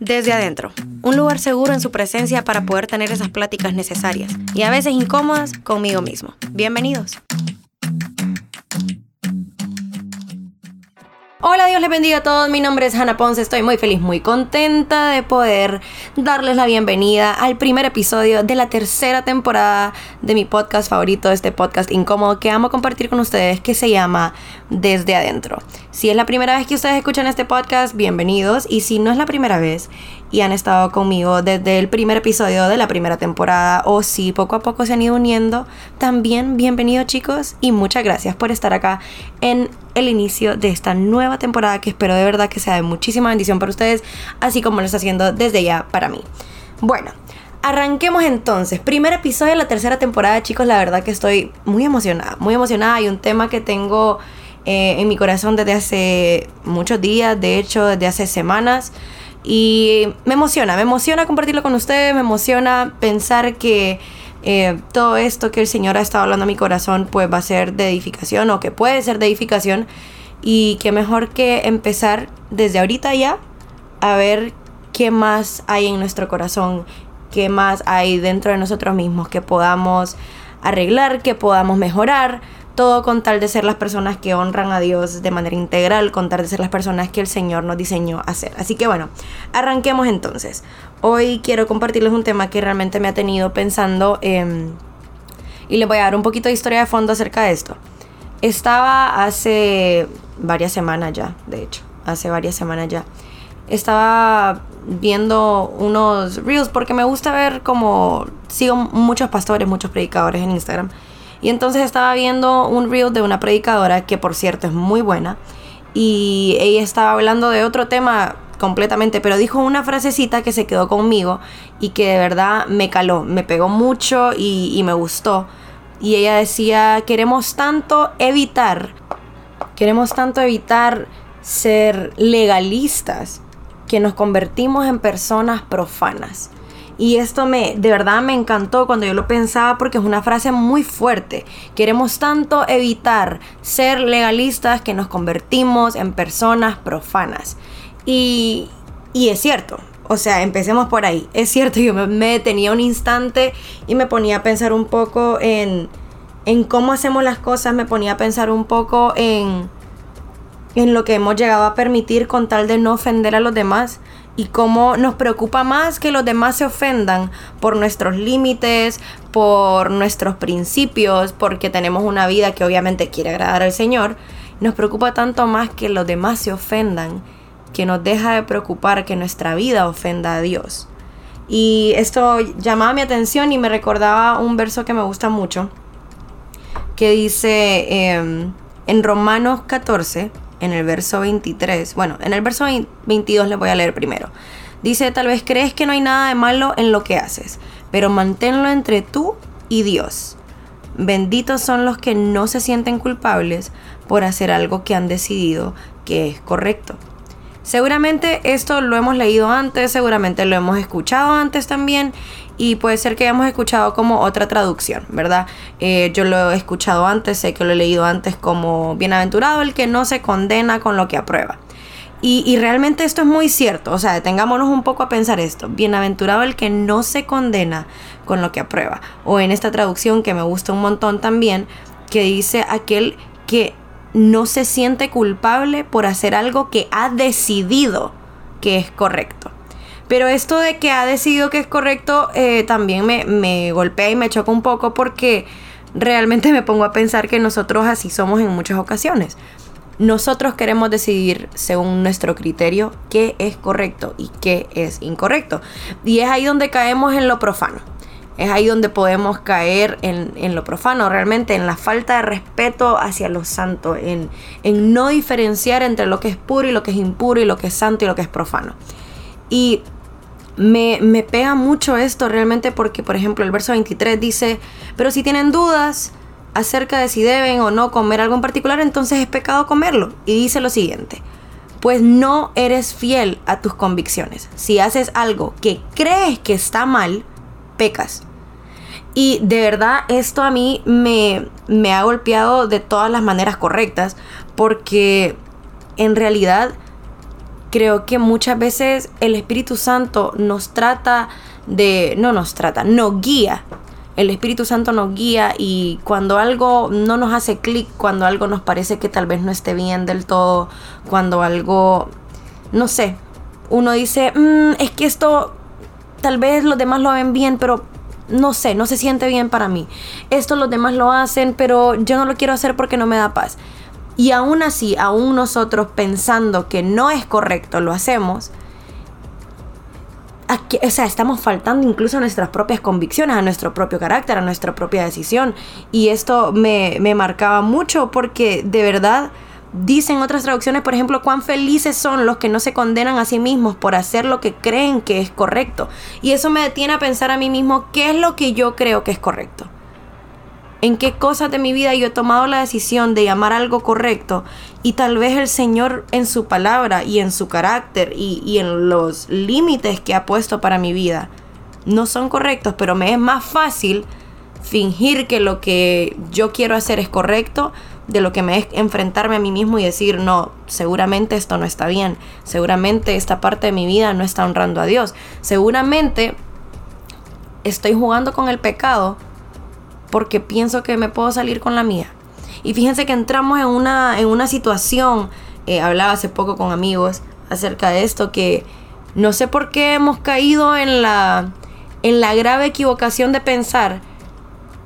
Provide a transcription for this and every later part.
Desde adentro, un lugar seguro en su presencia para poder tener esas pláticas necesarias y a veces incómodas conmigo mismo. Bienvenidos. Hola, Dios les bendiga a todos. Mi nombre es Hannah Ponce. Estoy muy feliz, muy contenta de poder darles la bienvenida al primer episodio de la tercera temporada de mi podcast favorito, este podcast incómodo que amo compartir con ustedes, que se llama Desde Adentro. Si es la primera vez que ustedes escuchan este podcast, bienvenidos. Y si no es la primera vez y han estado conmigo desde el primer episodio de la primera temporada, o si poco a poco se han ido uniendo, también bienvenidos chicos y muchas gracias por estar acá en el inicio de esta nueva temporada que espero de verdad que sea de muchísima bendición para ustedes, así como lo está haciendo desde ya para mí. Bueno, arranquemos entonces. Primer episodio de la tercera temporada, chicos, la verdad que estoy muy emocionada, muy emocionada. Hay un tema que tengo eh, en mi corazón desde hace muchos días, de hecho, desde hace semanas. Y me emociona, me emociona compartirlo con ustedes, me emociona pensar que eh, todo esto que el Señor ha estado hablando a mi corazón pues va a ser de edificación o que puede ser de edificación. Y que mejor que empezar desde ahorita ya a ver qué más hay en nuestro corazón, qué más hay dentro de nosotros mismos que podamos arreglar, que podamos mejorar, todo con tal de ser las personas que honran a Dios de manera integral, con tal de ser las personas que el Señor nos diseñó a ser. Así que bueno, arranquemos entonces. Hoy quiero compartirles un tema que realmente me ha tenido pensando y les voy a dar un poquito de historia de fondo acerca de esto. Estaba hace varias semanas ya, de hecho, hace varias semanas ya. Estaba viendo unos reels porque me gusta ver como sigo muchos pastores, muchos predicadores en Instagram y entonces estaba viendo un reel de una predicadora que por cierto es muy buena. Y ella estaba hablando de otro tema completamente, pero dijo una frasecita que se quedó conmigo y que de verdad me caló, me pegó mucho y, y me gustó. Y ella decía, queremos tanto evitar, queremos tanto evitar ser legalistas que nos convertimos en personas profanas. Y esto me, de verdad me encantó cuando yo lo pensaba porque es una frase muy fuerte. Queremos tanto evitar ser legalistas que nos convertimos en personas profanas. Y, y es cierto, o sea, empecemos por ahí. Es cierto, yo me, detenía un instante y me ponía a pensar un poco en, en cómo hacemos las cosas, me ponía a pensar un poco en, en lo que hemos llegado a permitir con tal de no ofender a los demás y cómo nos preocupa más que los demás se ofendan por nuestros límites, por nuestros principios, porque tenemos una vida que obviamente quiere agradar al Señor, nos preocupa tanto más que los demás se ofendan, que nos deja de preocupar que nuestra vida ofenda a Dios. Y esto llamaba mi atención y me recordaba un verso que me gusta mucho, que dice em, en Romanos 14, en el verso 23. Bueno, en el verso 22 le voy a leer primero. Dice, tal vez crees que no hay nada de malo en lo que haces, pero manténlo entre tú y Dios. Benditos son los que no se sienten culpables por hacer algo que han decidido que es correcto. Seguramente esto lo hemos leído antes, seguramente lo hemos escuchado antes también y puede ser que hayamos escuchado como otra traducción, ¿verdad? Eh, yo lo he escuchado antes, sé que lo he leído antes como bienaventurado el que no se condena con lo que aprueba. Y, y, realmente esto es muy cierto, o sea, detengámonos un poco a pensar esto. Bienaventurado el que no se condena con lo que aprueba. O en esta traducción que me gusta un montón también, que dice aquel que no se siente culpable por hacer algo que ha decidido que es correcto. Pero esto de que ha decidido que es correcto eh, también me, me golpea y me choca un poco porque realmente me pongo a pensar que nosotros así somos en muchas ocasiones. Nosotros queremos decidir según nuestro criterio qué es correcto y qué es incorrecto. Y es ahí donde caemos en lo profano. Es ahí donde podemos caer en, en lo profano, realmente en la falta de respeto hacia lo santo, en, en no diferenciar entre lo que es puro y lo que es impuro y lo que es santo y lo que es profano. Y me, pega mucho esto realmente porque, por ejemplo, el verso 23 dice, pero si tienen dudas acerca de si deben o no comer algo en particular, entonces es pecado comerlo. Y dice lo siguiente, pues no eres fiel a tus convicciones. Si haces algo que crees que está mal, pecas. Y de verdad esto a mí me, me ha golpeado de todas las maneras correctas porque en realidad creo que muchas veces el Espíritu Santo nos trata de, no nos trata, nos guía. El Espíritu Santo nos guía y cuando algo no nos hace clic, cuando algo nos parece que tal vez no esté bien del todo, cuando algo, no sé, uno dice, mm, es que esto tal vez los demás lo ven bien, pero no sé, no se siente bien para mí. Esto los demás lo hacen, pero yo no lo quiero hacer porque no me da paz. Y aún así, aún nosotros pensando que no es correcto, lo hacemos. o sea, estamos faltando incluso a nuestras propias convicciones, a nuestro propio carácter, a nuestra propia decisión. Y esto me, me marcaba mucho porque de verdad Dicen otras traducciones, por ejemplo, cuán felices son los que no se condenan a sí mismos por hacer lo que creen que es correcto. Y eso me detiene a pensar a mí mismo qué es lo que yo creo que es correcto. En qué cosas de mi vida yo he tomado la decisión de llamar algo correcto. Y tal vez el Señor en su palabra y en su carácter y, y en los límites que ha puesto para mi vida no son correctos, pero me es más fácil fingir que lo que yo quiero hacer es correcto de lo que me es enfrentarme a mí mismo y decir, no, seguramente esto no está bien, seguramente esta parte de mi vida no está honrando a Dios, seguramente estoy jugando con el pecado porque pienso que me puedo salir con la mía. Y fíjense que entramos en una, en una situación, eh, hablaba hace poco con amigos acerca de esto, que no sé por qué hemos caído en la, en la grave equivocación de pensar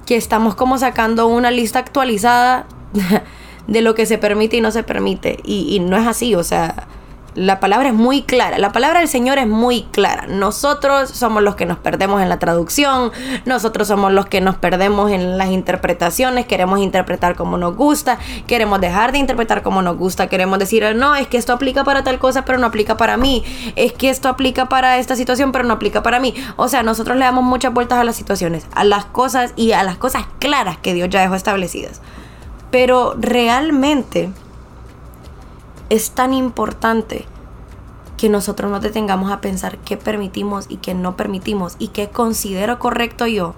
que estamos como sacando una lista actualizada de lo que se permite y no se permite. Y, y, no es así, o sea, la palabra es muy clara, la palabra del Señor es muy clara. Nosotros somos los que nos perdemos en la traducción, nosotros somos los que nos perdemos en las interpretaciones, queremos interpretar como nos gusta, queremos dejar de interpretar como nos gusta, queremos decir, no, es que esto aplica para tal cosa, pero no aplica para mí, es que esto aplica para esta situación, pero no aplica para mí. O sea, nosotros le damos muchas vueltas a las situaciones, a las cosas y a las cosas claras que Dios ya dejó establecidas. Pero realmente es tan importante que nosotros no detengamos a pensar qué permitimos y qué no permitimos y qué considero correcto yo.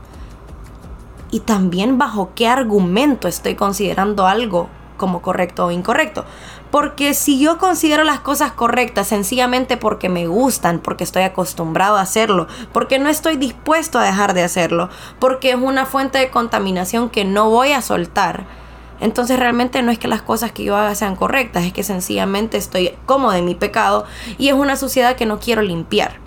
Y también bajo qué argumento estoy considerando algo como correcto o incorrecto. Porque si yo considero las cosas correctas sencillamente porque me gustan, porque estoy acostumbrado a hacerlo, porque no estoy dispuesto a dejar de hacerlo, porque es una fuente de contaminación que no voy a soltar, entonces realmente no es que las cosas que yo haga sean correctas, es que sencillamente estoy cómoda en mi pecado y es una suciedad que no quiero limpiar.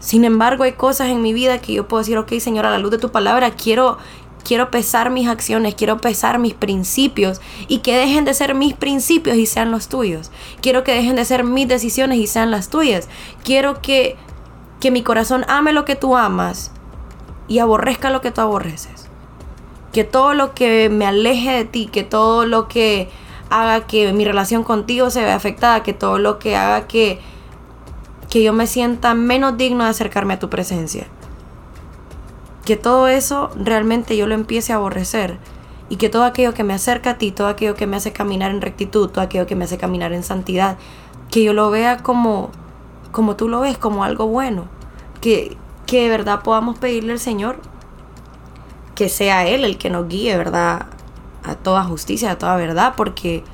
Sin embargo, hay cosas en mi vida que yo puedo decir, ok Señor, a la luz de tu palabra quiero, quiero pesar mis acciones, quiero pesar mis principios y que dejen de ser mis principios y sean los tuyos. Quiero que dejen de ser mis decisiones y sean las tuyas. Quiero que, que mi corazón ame lo que tú amas y aborrezca lo que tú aborreces que todo lo que me aleje de ti, que todo lo que haga que mi relación contigo se vea afectada, que todo lo que haga que, que yo me sienta menos digno de acercarme a tu presencia. Que todo eso realmente yo lo empiece a aborrecer y que todo aquello que me acerca a ti, todo aquello que me hace caminar en rectitud, todo aquello que me hace caminar en santidad, que yo lo vea como, como tú lo ves, como algo bueno. Que, que de verdad podamos pedirle al Señor que sea Él el que nos guíe, ¿verdad? A toda justicia, a toda verdad, porque,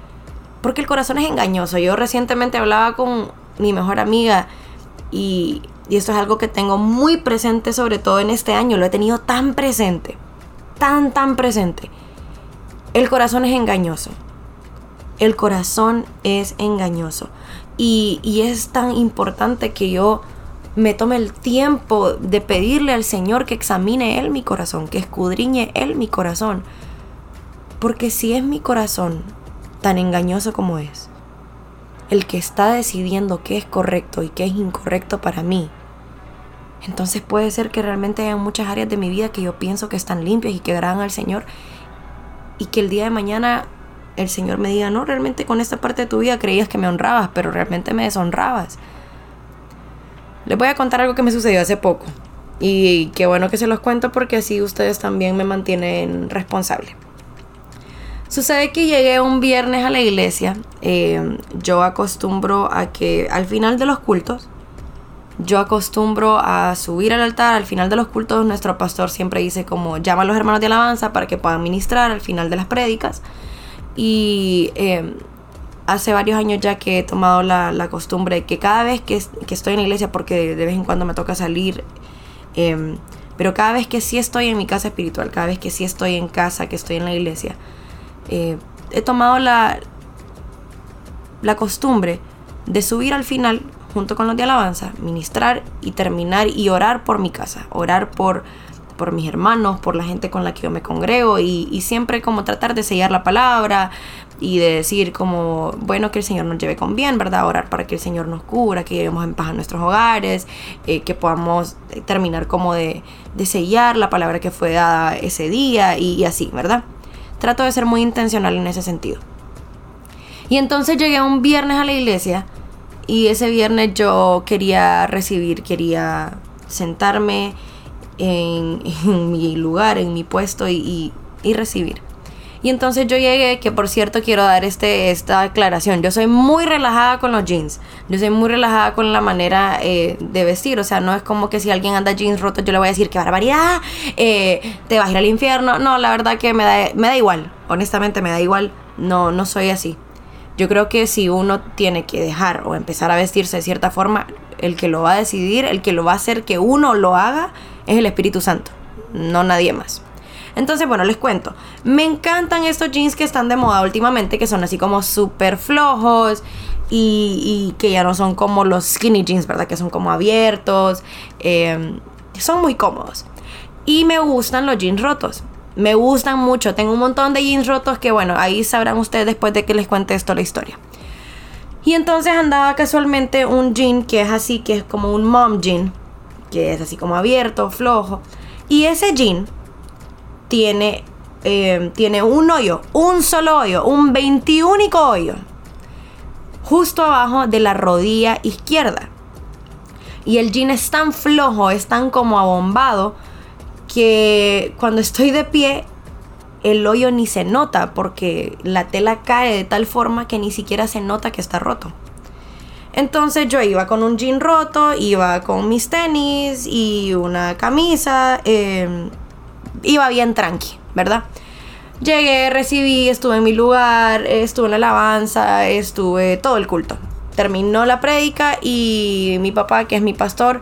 porque el corazón es engañoso. Yo recientemente hablaba con mi mejor amiga y, y esto es algo que tengo muy presente, sobre todo en este año, lo he tenido tan presente, tan, tan presente. El corazón es engañoso. El corazón es engañoso. Y, y es tan importante que yo me tome el tiempo de pedirle al Señor que examine Él mi corazón, que escudriñe Él mi corazón. Porque si es mi corazón tan engañoso como es, el que está decidiendo qué es correcto y qué es incorrecto para mí, entonces puede ser que realmente haya muchas áreas de mi vida que yo pienso que están limpias y que agradan al Señor y que el día de mañana el Señor me diga, no, realmente con esta parte de tu vida creías que me honrabas, pero realmente me deshonrabas. Les voy a contar algo que me sucedió hace poco. Y qué bueno que se los cuento porque así ustedes también me mantienen responsable. Sucede que llegué un viernes a la iglesia. Eh, yo acostumbro a que al final de los cultos, yo acostumbro a subir al altar. Al final de los cultos, nuestro pastor siempre dice como llama a los hermanos de alabanza para que puedan ministrar al final de las prédicas. Y eh, hace varios años ya que he tomado la, la costumbre que cada vez que, que, estoy en la iglesia, porque de vez en cuando me toca salir, eh, pero cada vez que sí estoy en mi casa espiritual, cada vez que sí estoy en casa, que estoy en la iglesia, eh, he tomado la, la costumbre de subir al final, junto con los de alabanza, ministrar y terminar y orar por mi casa, orar por por mis hermanos, por la gente con la que yo me congrego y, siempre como tratar de sellar la palabra y de decir como, bueno, que el Señor nos lleve con bien, ¿verdad? Orar para que el Señor nos cubra, que llevemos en paz a nuestros hogares, eh, que podamos terminar como de, de, sellar la palabra que fue dada ese día y, y así, ¿verdad? Trato de ser muy intencional en ese sentido. Y entonces llegué un viernes a la iglesia y ese viernes yo quería recibir, quería sentarme en, mi lugar, en mi puesto y, recibir. Y entonces yo llegué, que por cierto quiero dar este, esta aclaración. Yo soy muy relajada con los jeans. Yo soy muy relajada con la manera eh, de vestir. O sea, no es como que si alguien anda jeans rotos yo le voy a decir que barbaridad, eh, te vas a ir al infierno. No, la verdad que me da, me da igual. Honestamente me da igual. No, no soy así. Yo creo que si uno tiene que dejar o empezar a vestirse de cierta forma, el que lo va a decidir, el que lo va a hacer que uno lo haga, es el Espíritu Santo, no nadie más. Entonces, bueno, les cuento. Me encantan estos jeans que están de moda últimamente, que son así como súper flojos y, que ya no son como los skinny jeans, ¿verdad? Que son como abiertos. Em, son muy cómodos. Y me gustan los jeans rotos. Me gustan mucho. Tengo un montón de jeans rotos que, bueno, ahí sabrán ustedes después de que les cuente esto la historia. Y entonces andaba casualmente un jean que es así, que es como un mom jean que es así como abierto, flojo. Y ese jean tiene, eh, tiene un hoyo, un solo hoyo, un 21 hoyo, justo abajo de la rodilla izquierda. Y el jean es tan flojo, es tan como abombado, que cuando estoy de pie, el hoyo ni se nota porque la tela cae de tal forma que ni siquiera se nota que está roto. Entonces yo iba con un jean roto, iba con mis tenis y una camisa, em, iba bien tranqui, ¿verdad? Llegué, recibí, estuve en mi lugar, estuve en la alabanza, estuve todo el culto. Terminó la prédica y mi papá, que es mi pastor,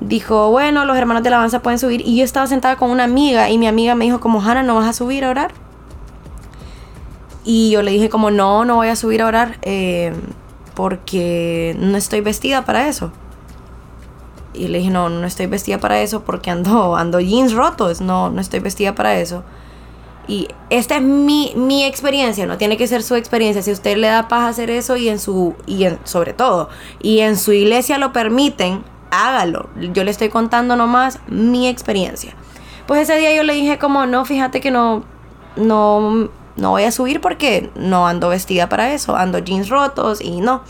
dijo, bueno, los hermanos de la alabanza pueden subir. Y yo estaba sentada con una amiga y mi amiga me dijo como, Hannah, ¿no vas a subir a orar? Y yo le dije como, no, no voy a subir a orar. Eh, porque no estoy vestida para eso. Y le dije, no, no estoy vestida para eso porque ando, ando jeans rotos, no, no estoy vestida para eso. Y esta es mi, mi experiencia, no tiene que ser su experiencia. Si usted le da paz hacer eso y en su, y sobre todo, y en su iglesia lo permiten, hágalo. Yo le estoy contando nomás mi experiencia. Pues ese día yo le dije como, no, fíjate que no, no no voy a subir porque no ando vestida para eso, ando jeans rotos y no.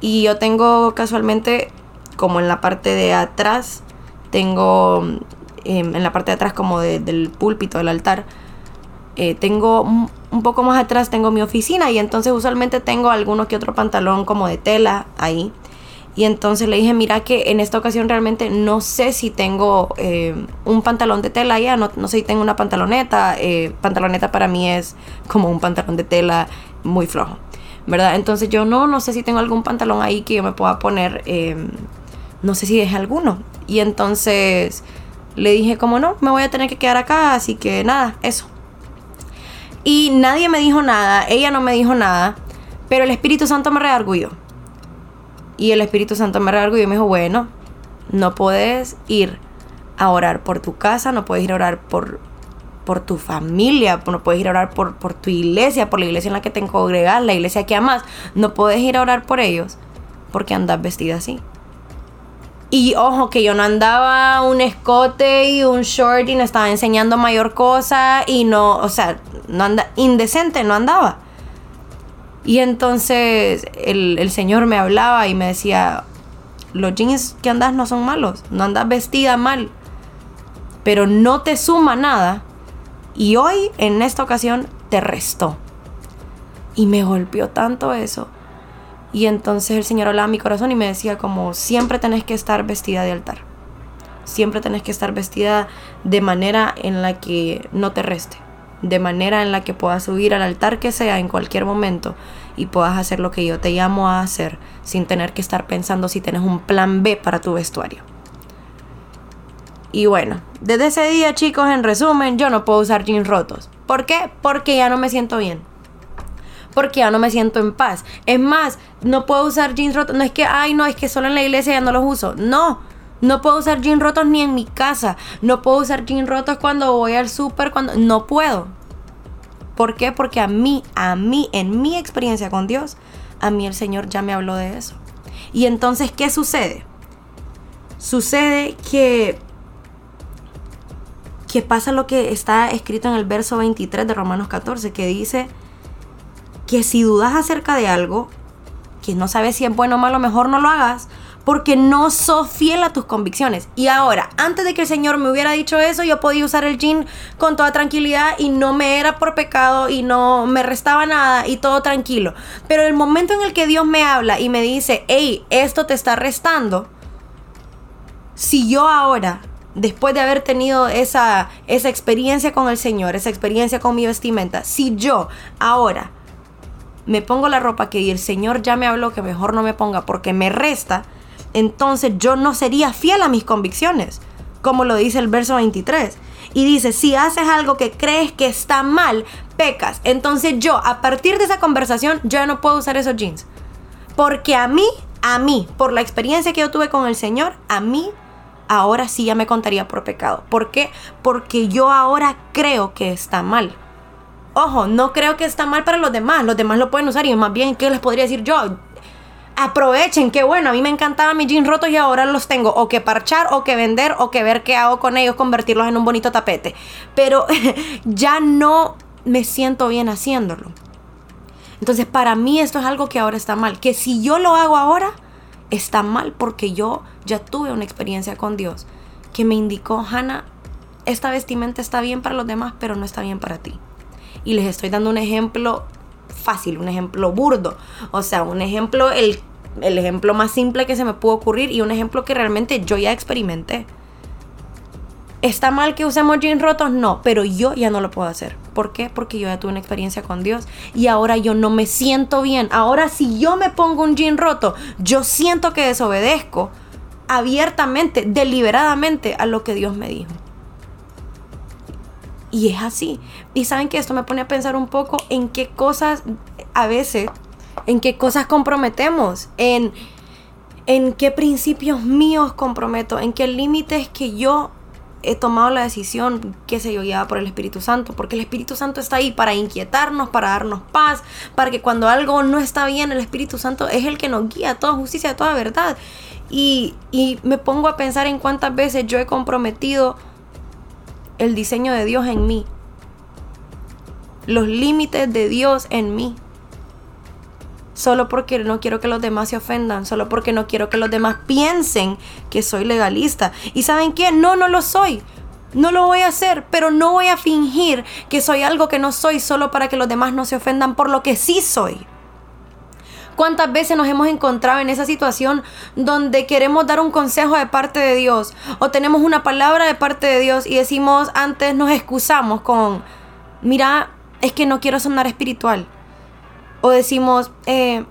Y yo tengo casualmente, como en la parte de atrás, tengo em, en la parte de atrás como del púlpito, del altar, eh, tengo un poco más atrás tengo mi oficina y entonces usualmente tengo alguno que otro pantalón como de tela ahí y entonces le dije, mira que en esta ocasión realmente no sé si tengo eh, un pantalón de tela ya, no, no sé si tengo una pantaloneta. Eh, pantaloneta para mí es como un pantalón de tela muy flojo, ¿verdad? Entonces yo no, no sé si tengo algún pantalón ahí que yo me pueda poner. Em, no sé si dejé alguno. Y entonces le dije, como no, me voy a tener que quedar acá, así que nada, eso. Y nadie me dijo nada, ella no me dijo nada, pero el Espíritu Santo me reargulló. Y el Espíritu Santo me regaló y me dijo, bueno, no puedes ir a orar por tu casa, no puedes ir a orar por, por tu familia, no puedes ir a orar por, por tu iglesia, por la iglesia en la que te congregas, la iglesia que amas. No puedes ir a orar por ellos porque andas vestida así. Y ojo, que yo no andaba un escote y un short y no estaba enseñando mayor cosa y no, o sea, no anda, indecente, no andaba. Y entonces el, Señor me hablaba y me decía, los jeans que andas no son malos, no andas vestida mal, pero no te suma nada. Y hoy, en esta ocasión, te restó. Y me golpeó tanto eso. Y entonces el Señor hablaba a mi corazón y me decía como, siempre tenés que estar vestida de altar. Siempre tenés que estar vestida de manera en la que no te reste. de manera en la que puedas subir al altar que sea en cualquier momento y puedas hacer lo que yo te llamo a hacer sin tener que estar pensando si tienes un plan B para tu vestuario. Y bueno, desde ese día chicos, en resumen, yo no puedo usar jeans rotos. ¿Por qué? Porque ya no me siento bien. Porque ya no me siento en paz. Es más, no puedo usar jeans rotos. No es que, ay, no, es que solo en la iglesia ya no los uso. No, no puedo usar jeans rotos ni en mi casa. No puedo usar jeans rotos cuando voy al súper, cuando... No puedo. ¿Por qué? Porque a mí, a mí, en mi experiencia con Dios, a mí el Señor ya me habló de eso. Y entonces, ¿qué sucede? Sucede que que pasa lo que está escrito en el verso 23 de Romanos 14, que dice que si dudas acerca de algo, que no sabes si es bueno o malo, mejor no lo hagas, porque no sos fiel a tus convicciones. Y ahora, antes de que el Señor me hubiera dicho eso, yo podía usar el jean con toda tranquilidad y no me era por pecado y no me restaba nada y todo tranquilo. Pero el momento en el que Dios me habla y me dice, hey, esto te está restando, si yo ahora después de haber tenido esa, esa experiencia con el Señor, esa experiencia con mi vestimenta, si yo ahora me pongo la ropa que el Señor ya me habló que mejor no me ponga porque me resta, entonces yo no sería fiel a mis convicciones, como lo dice el verso 23. Y dice, si haces algo que crees que está mal, pecas. Entonces yo, a partir de esa conversación, yo ya no puedo usar esos jeans. Porque a mí, a mí, por la experiencia que yo tuve con el Señor, a mí, ahora sí ya me contaría por pecado. ¿Por qué? Porque yo ahora creo que está mal. Ojo, no creo que está mal para los demás. Los demás lo pueden usar y más bien, ¿qué les podría decir yo? aprovechen, qué bueno, a mí me encantaban mis jeans rotos y ahora los tengo o que parchar o que vender o que ver qué hago con ellos, convertirlos en un bonito tapete. Pero ya no me siento bien haciéndolo. Entonces para mí esto es algo que ahora está mal, que si yo lo hago ahora, está mal porque yo ya tuve una experiencia con Dios que me indicó, Hannah, esta vestimenta está bien para los demás, pero no está bien para ti. Y les estoy dando un ejemplo fácil, un ejemplo burdo. O sea, un ejemplo, el, el ejemplo más simple que se me pudo ocurrir y un ejemplo que realmente yo ya experimenté. ¿Está mal que usemos jeans rotos? No, pero yo ya no lo puedo hacer. ¿Por qué? Porque yo ya tuve una experiencia con Dios y ahora yo no me siento bien. Ahora si yo me pongo un jean roto, yo siento que desobedezco abiertamente, deliberadamente a lo que Dios me dijo. Y es así. Y saben que esto me pone a pensar un poco en qué cosas, a veces, en qué cosas comprometemos, en, en qué principios míos comprometo, en qué límites que yo he tomado la decisión, que se yo, guiada por el Espíritu Santo, porque el Espíritu Santo está ahí para inquietarnos, para darnos paz, para que cuando algo no está bien, el Espíritu Santo es el que nos guía a toda justicia, a toda verdad. Y, y me pongo a pensar en cuántas veces yo he comprometido el diseño de Dios en mí, los límites de Dios en mí. Solo porque no quiero que los demás se ofendan, solo porque no quiero que los demás piensen que soy legalista. ¿Y saben qué? No, no lo soy. No lo voy a hacer, pero no voy a fingir que soy algo que no soy solo para que los demás no se ofendan por lo que sí soy. ¿Cuántas veces nos hemos encontrado en esa situación donde queremos dar un consejo de parte de Dios o tenemos una palabra de parte de Dios y decimos antes nos excusamos con, mira, es que no quiero sonar espiritual. O decimos, eh,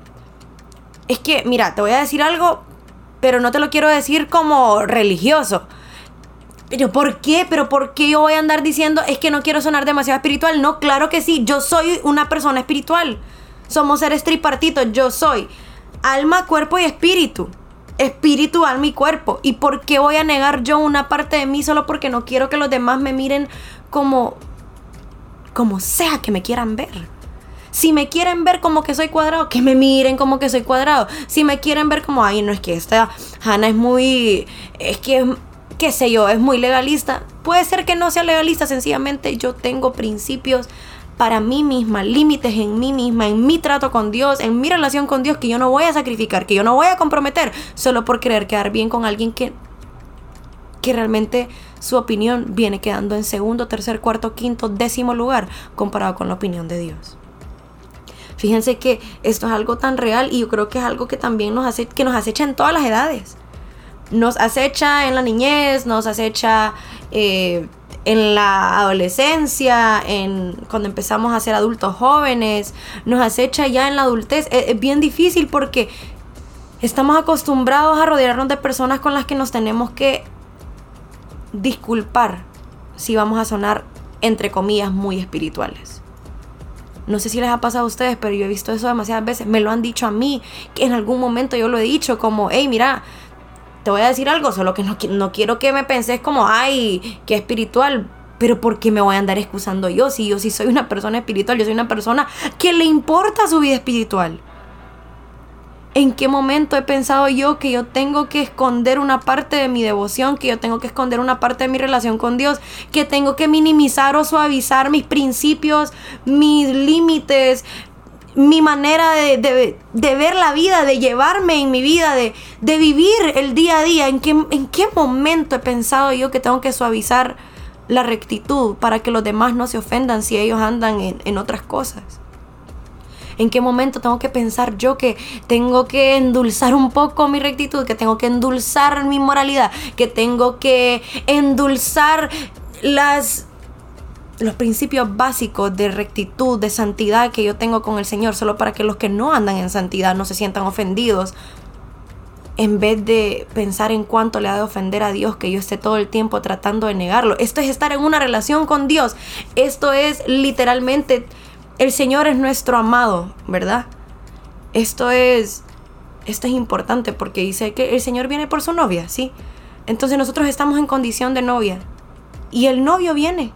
es que, mira, te voy a decir algo, pero no te lo quiero decir como religioso. Pero ¿por qué? ¿Pero por qué yo voy a andar diciendo es que no quiero sonar demasiado espiritual? No, claro que sí, yo soy una persona espiritual. Somos seres tripartitos. Yo soy alma, cuerpo y espíritu. Espíritu, alma y cuerpo. ¿Y por qué voy a negar yo una parte de mí solo porque no quiero que los demás me miren como como sea que me quieran ver? Si me quieren ver como que soy cuadrado, que me miren como que soy cuadrado. Si me quieren ver como, ay, no es que esta Hannah es muy, es que, qué sé yo, es muy legalista. Puede ser que no sea legalista, sencillamente yo tengo principios para mí misma, límites en mí misma, en mi trato con Dios, en mi relación con Dios que yo no voy a sacrificar, que yo no voy a comprometer solo por querer quedar bien con alguien que, que realmente su opinión viene quedando en segundo, tercer, cuarto, quinto, décimo lugar comparado con la opinión de Dios. Fíjense que esto es algo tan real y yo creo que es algo que también nos hace, que nos acecha en todas las edades. Nos acecha en la niñez, nos acecha eh, en la adolescencia, en cuando empezamos a ser adultos jóvenes, nos acecha ya en la adultez. Es, bien difícil porque estamos acostumbrados a rodearnos de personas con las que nos tenemos que disculpar si vamos a sonar, entre comillas, muy espirituales. No sé si les ha pasado a ustedes, pero yo he visto eso demasiadas veces. Me lo han dicho a mí, que en algún momento yo lo he dicho, como, hey, mira, te voy a decir algo, solo que no, no quiero que me penses como, ay, qué espiritual. Pero ¿por qué me voy a andar excusando yo? Si yo sí soy una persona espiritual, yo soy una persona que le importa su vida espiritual. ¿En qué momento he pensado yo que yo tengo que esconder una parte de mi devoción, que yo tengo que esconder una parte de mi relación con Dios, que tengo que minimizar o suavizar mis principios, mis límites, mi manera de, ver la vida, de llevarme en mi vida, de, vivir el día a día? ¿En qué, ¿En qué momento he pensado yo que tengo que suavizar la rectitud para que los demás no se ofendan si ellos andan en, en otras cosas? ¿En qué momento tengo que pensar yo que tengo que endulzar un poco mi rectitud, que tengo que endulzar mi moralidad, que tengo que endulzar las los principios básicos de rectitud, de santidad que yo tengo con el Señor, solo para que los que no andan en santidad no se sientan ofendidos, en vez de pensar en cuánto le ha de ofender a Dios que yo esté todo el tiempo tratando de negarlo. Esto es estar en una relación con Dios. Esto es literalmente el Señor es nuestro amado, ¿verdad? Esto es, esto es importante porque dice que el Señor viene por su novia, ¿sí? Entonces nosotros estamos en condición de novia y el novio viene.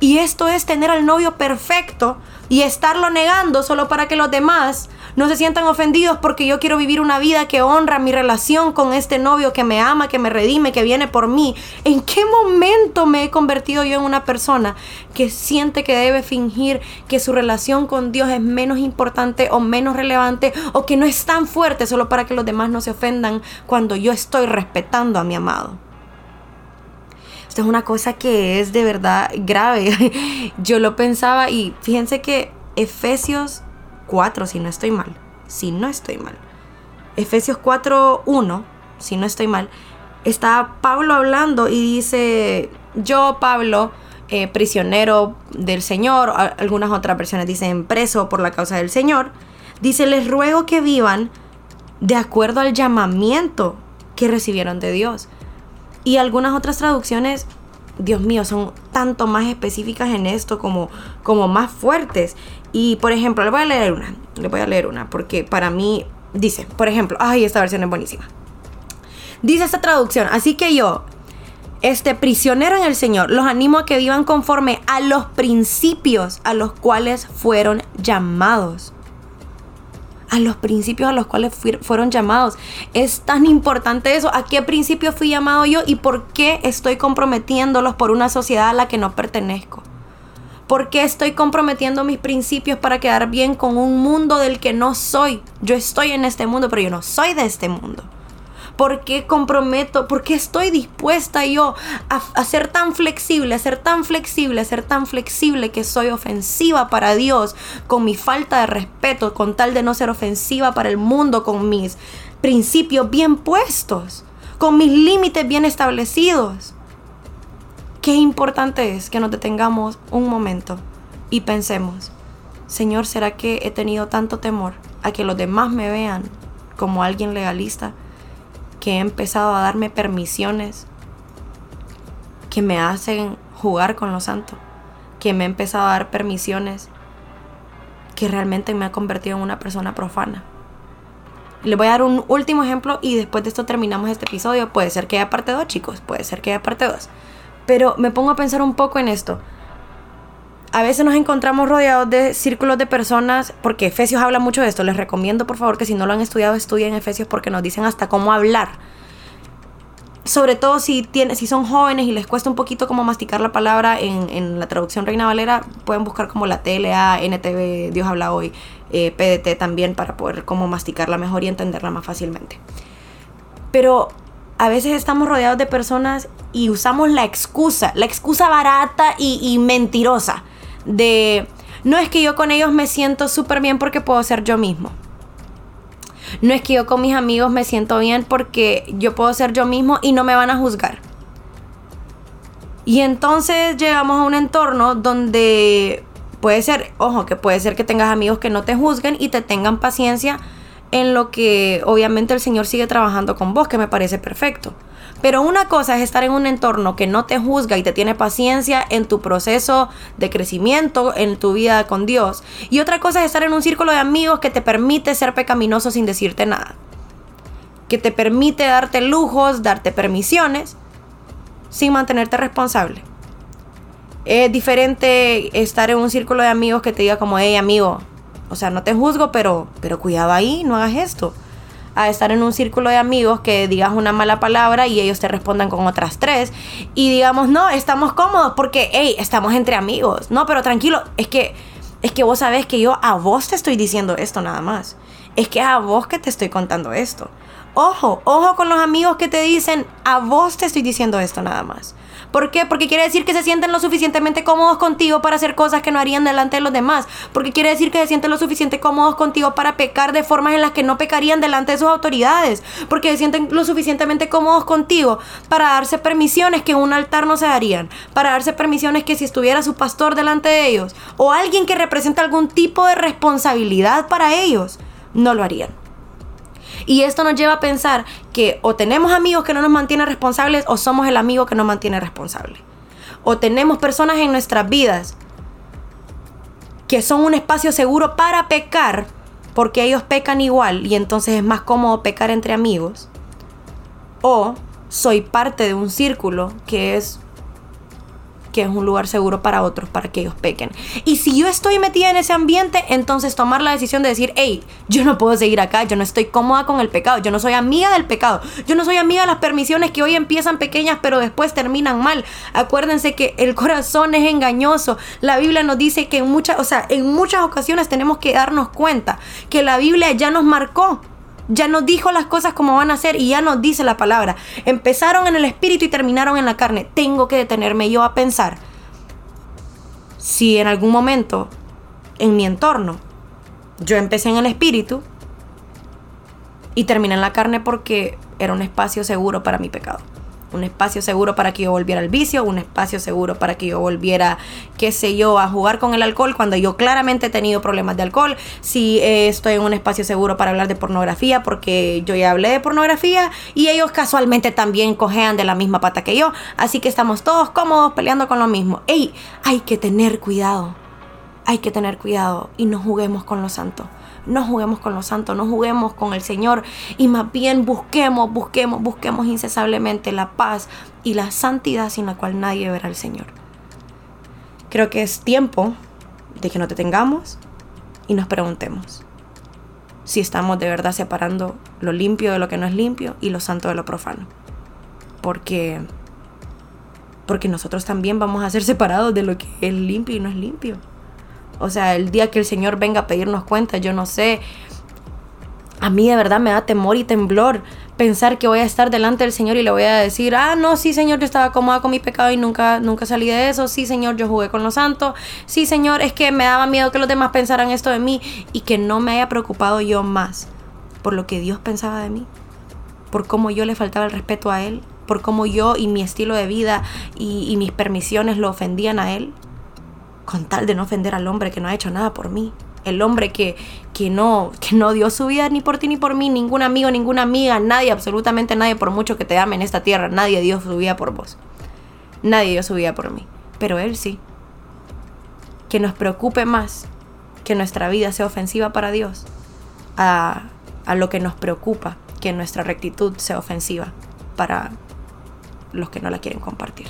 Y esto es tener al novio perfecto y estarlo negando solo para que los demás no se sientan ofendidos porque yo quiero vivir una vida que honra mi relación con este novio que me ama, que me redime, que viene por mí. ¿En qué momento me he convertido yo en una persona que siente que debe fingir que su relación con Dios es menos importante o menos relevante o que no es tan fuerte solo para que los demás no se ofendan cuando yo estoy respetando a mi amado? Es una cosa que es de verdad grave. Yo lo pensaba y fíjense que Efesios 4, si no estoy mal. Si no estoy mal. Efesios 4, 1, si no estoy mal. Está Pablo hablando y dice, yo Pablo, eh, prisionero del Señor, algunas otras versiones dicen preso por la causa del Señor, dice, les ruego que vivan de acuerdo al llamamiento que recibieron de Dios. Y algunas otras traducciones, Dios mío, son tanto más específicas en esto como, como más fuertes. Y por ejemplo, le voy a leer una, le voy a leer una, porque para mí dice, por ejemplo, ay, esta versión es buenísima. Dice esta traducción, así que yo, este prisionero en el Señor, los animo a que vivan conforme a los principios a los cuales fueron llamados. A los principios a los cuales fueron llamados. Es tan importante eso. ¿A qué principio fui llamado yo y por qué estoy comprometiéndolos por una sociedad a la que no pertenezco? ¿Por qué estoy comprometiendo mis principios para quedar bien con un mundo del que no soy? Yo estoy en este mundo, pero yo no soy de este mundo. ¿Por qué comprometo? ¿Por qué estoy dispuesta yo a, ser tan flexible, a ser tan flexible, a ser tan flexible que soy ofensiva para Dios con mi falta de respeto, con tal de no ser ofensiva para el mundo, con mis principios bien puestos, con mis límites bien establecidos? Qué importante es que nos detengamos un momento y pensemos, Señor, ¿será que he tenido tanto temor a que los demás me vean como alguien legalista que he empezado a darme permisiones que me hacen jugar con lo santo? Que me he empezado a dar permisiones que realmente me ha convertido en una persona profana. Les voy a dar un último ejemplo y después de esto terminamos este episodio. Puede ser que haya parte 2, chicos. Puede ser que haya parte 2. Pero me pongo a pensar un poco en esto. A veces nos encontramos rodeados de círculos de personas, porque Efesios habla mucho de esto. Les recomiendo por favor que si no lo han estudiado, estudien Efesios porque nos dicen hasta cómo hablar. Sobre todo si, si son jóvenes y les cuesta un poquito como masticar la palabra en, la traducción Reina Valera, pueden buscar como la TLA, NTV, Dios habla hoy, eh, PDT también para poder como masticarla mejor y entenderla más fácilmente. Pero a veces estamos rodeados de personas y usamos la excusa, la excusa barata y, mentirosa de, no es que yo con ellos me siento súper bien porque puedo ser yo mismo. No es que yo con mis amigos me siento bien porque yo puedo ser yo mismo y no me van a juzgar. Y entonces llegamos a un entorno donde puede ser, ojo, que puede ser que tengas amigos que no te juzguen y te tengan paciencia en lo que obviamente el Señor sigue trabajando con vos, que me parece perfecto. Pero una cosa es estar en un entorno que no te juzga y te tiene paciencia en tu proceso de crecimiento, en tu vida con Dios. Y otra cosa es estar en un círculo de amigos que te permite ser pecaminoso sin decirte nada. Que te permite darte lujos, darte permisiones, sin mantenerte responsable. Es diferente estar en un círculo de amigos que te diga como, hey amigo, o sea, no te juzgo, pero, pero cuidado ahí, no hagas esto. A estar en un círculo de amigos que digas una mala palabra y ellos te respondan con otras tres. Y digamos, no, estamos cómodos porque, hey, estamos entre amigos. No, pero tranquilo, es que, es que vos sabés que yo a vos te estoy diciendo esto nada más. Es que a vos que te estoy contando esto. Ojo, ojo con los amigos que te dicen, a vos te estoy diciendo esto nada más. ¿Por qué? Porque quiere decir que se sienten lo suficientemente cómodos contigo para hacer cosas que no harían delante de los demás. Porque quiere decir que se sienten lo suficiente cómodos contigo para pecar de formas en las que no pecarían delante de sus autoridades. Porque se sienten lo suficientemente cómodos contigo para darse permisiones que en un altar no se darían. Para darse permisiones que si estuviera su pastor delante de ellos o alguien que representa algún tipo de responsabilidad para ellos, no lo harían. Y esto nos lleva a pensar que o tenemos amigos que no nos mantienen responsables o somos el amigo que nos mantiene responsable. O tenemos personas en nuestras vidas que son un espacio seguro para pecar porque ellos pecan igual y entonces es más cómodo pecar entre amigos. O soy parte de un círculo que es que es un lugar seguro para otros, para que ellos pequen. Y si yo estoy metida en ese ambiente, entonces tomar la decisión de decir, hey, yo no puedo seguir acá, yo no estoy cómoda con el pecado, yo no soy amiga del pecado, yo no soy amiga de las permisiones que hoy empiezan pequeñas pero después terminan mal. Acuérdense que el corazón es engañoso. La Biblia nos dice que en muchas, o sea, en muchas ocasiones tenemos que darnos cuenta que la Biblia ya nos marcó ya nos dijo las cosas como van a ser y ya nos dice la palabra. Empezaron en el espíritu y terminaron en la carne. Tengo que detenerme yo a pensar si en algún momento en mi entorno yo empecé en el espíritu y terminé en la carne porque era un espacio seguro para mi pecado un espacio seguro para que yo volviera al vicio, un espacio seguro para que yo volviera, qué sé yo, a jugar con el alcohol cuando yo claramente he tenido problemas de alcohol, si eh, estoy en un espacio seguro para hablar de pornografía porque yo ya hablé de pornografía y ellos casualmente también cojean de la misma pata que yo, así que estamos todos cómodos peleando con lo mismo. ¡Ey! Hay que tener cuidado, hay que tener cuidado y no juguemos con lo santo no juguemos con los santos, no juguemos con el Señor y más bien busquemos, busquemos, busquemos incesablemente la paz y la santidad sin la cual nadie verá al Señor. Creo que es tiempo de que nos detengamos y nos preguntemos si estamos de verdad separando lo limpio de lo que no es limpio y lo santo de lo profano. Porque porque nosotros también vamos a ser separados de lo que es limpio y no es limpio. O sea, el día que el Señor venga a pedirnos cuenta, yo no sé. A mí de verdad me da temor y temblor pensar que voy a estar delante del Señor y le voy a decir, ah, no, sí, Señor, yo estaba cómoda con mi pecado y nunca, nunca salí de eso. Sí, Señor, yo jugué con los santos. Sí, Señor, es que me daba miedo que los demás pensaran esto de mí y que no me haya preocupado yo más por lo que Dios pensaba de mí, por cómo yo le faltaba el respeto a Él, por cómo yo y mi estilo de vida y, y mis permisiones lo ofendían a Él con tal de no ofender al hombre que no ha hecho nada por mí. El hombre que, que, no, que no dio su vida ni por ti ni por mí, ningún amigo, ninguna amiga, nadie, absolutamente nadie, por mucho que te ame en esta tierra, nadie dio su vida por vos. Nadie dio su vida por mí. Pero Él sí. Que nos preocupe más que nuestra vida sea ofensiva para Dios a, a lo que nos preocupa que nuestra rectitud sea ofensiva para los que no la quieren compartir.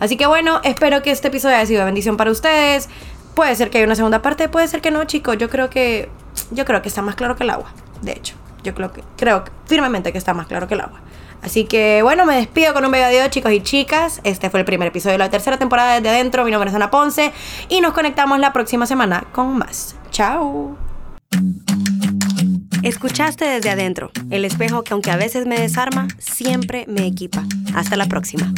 Así que bueno, espero que este episodio haya sido de bendición para ustedes. Puede ser que haya una segunda parte, puede ser que no, chicos. Yo creo que yo creo que está más claro que el agua. De hecho, yo creo que creo firmemente que está más claro que el agua. Así que bueno, me despido con un video adiós chicos y chicas. Este fue el primer episodio de la tercera temporada desde adentro. Mi nombre Ponce y nos conectamos la próxima semana con más. Chao. Escuchaste desde adentro, el espejo que aunque a veces me desarma, siempre me equipa. Hasta la próxima.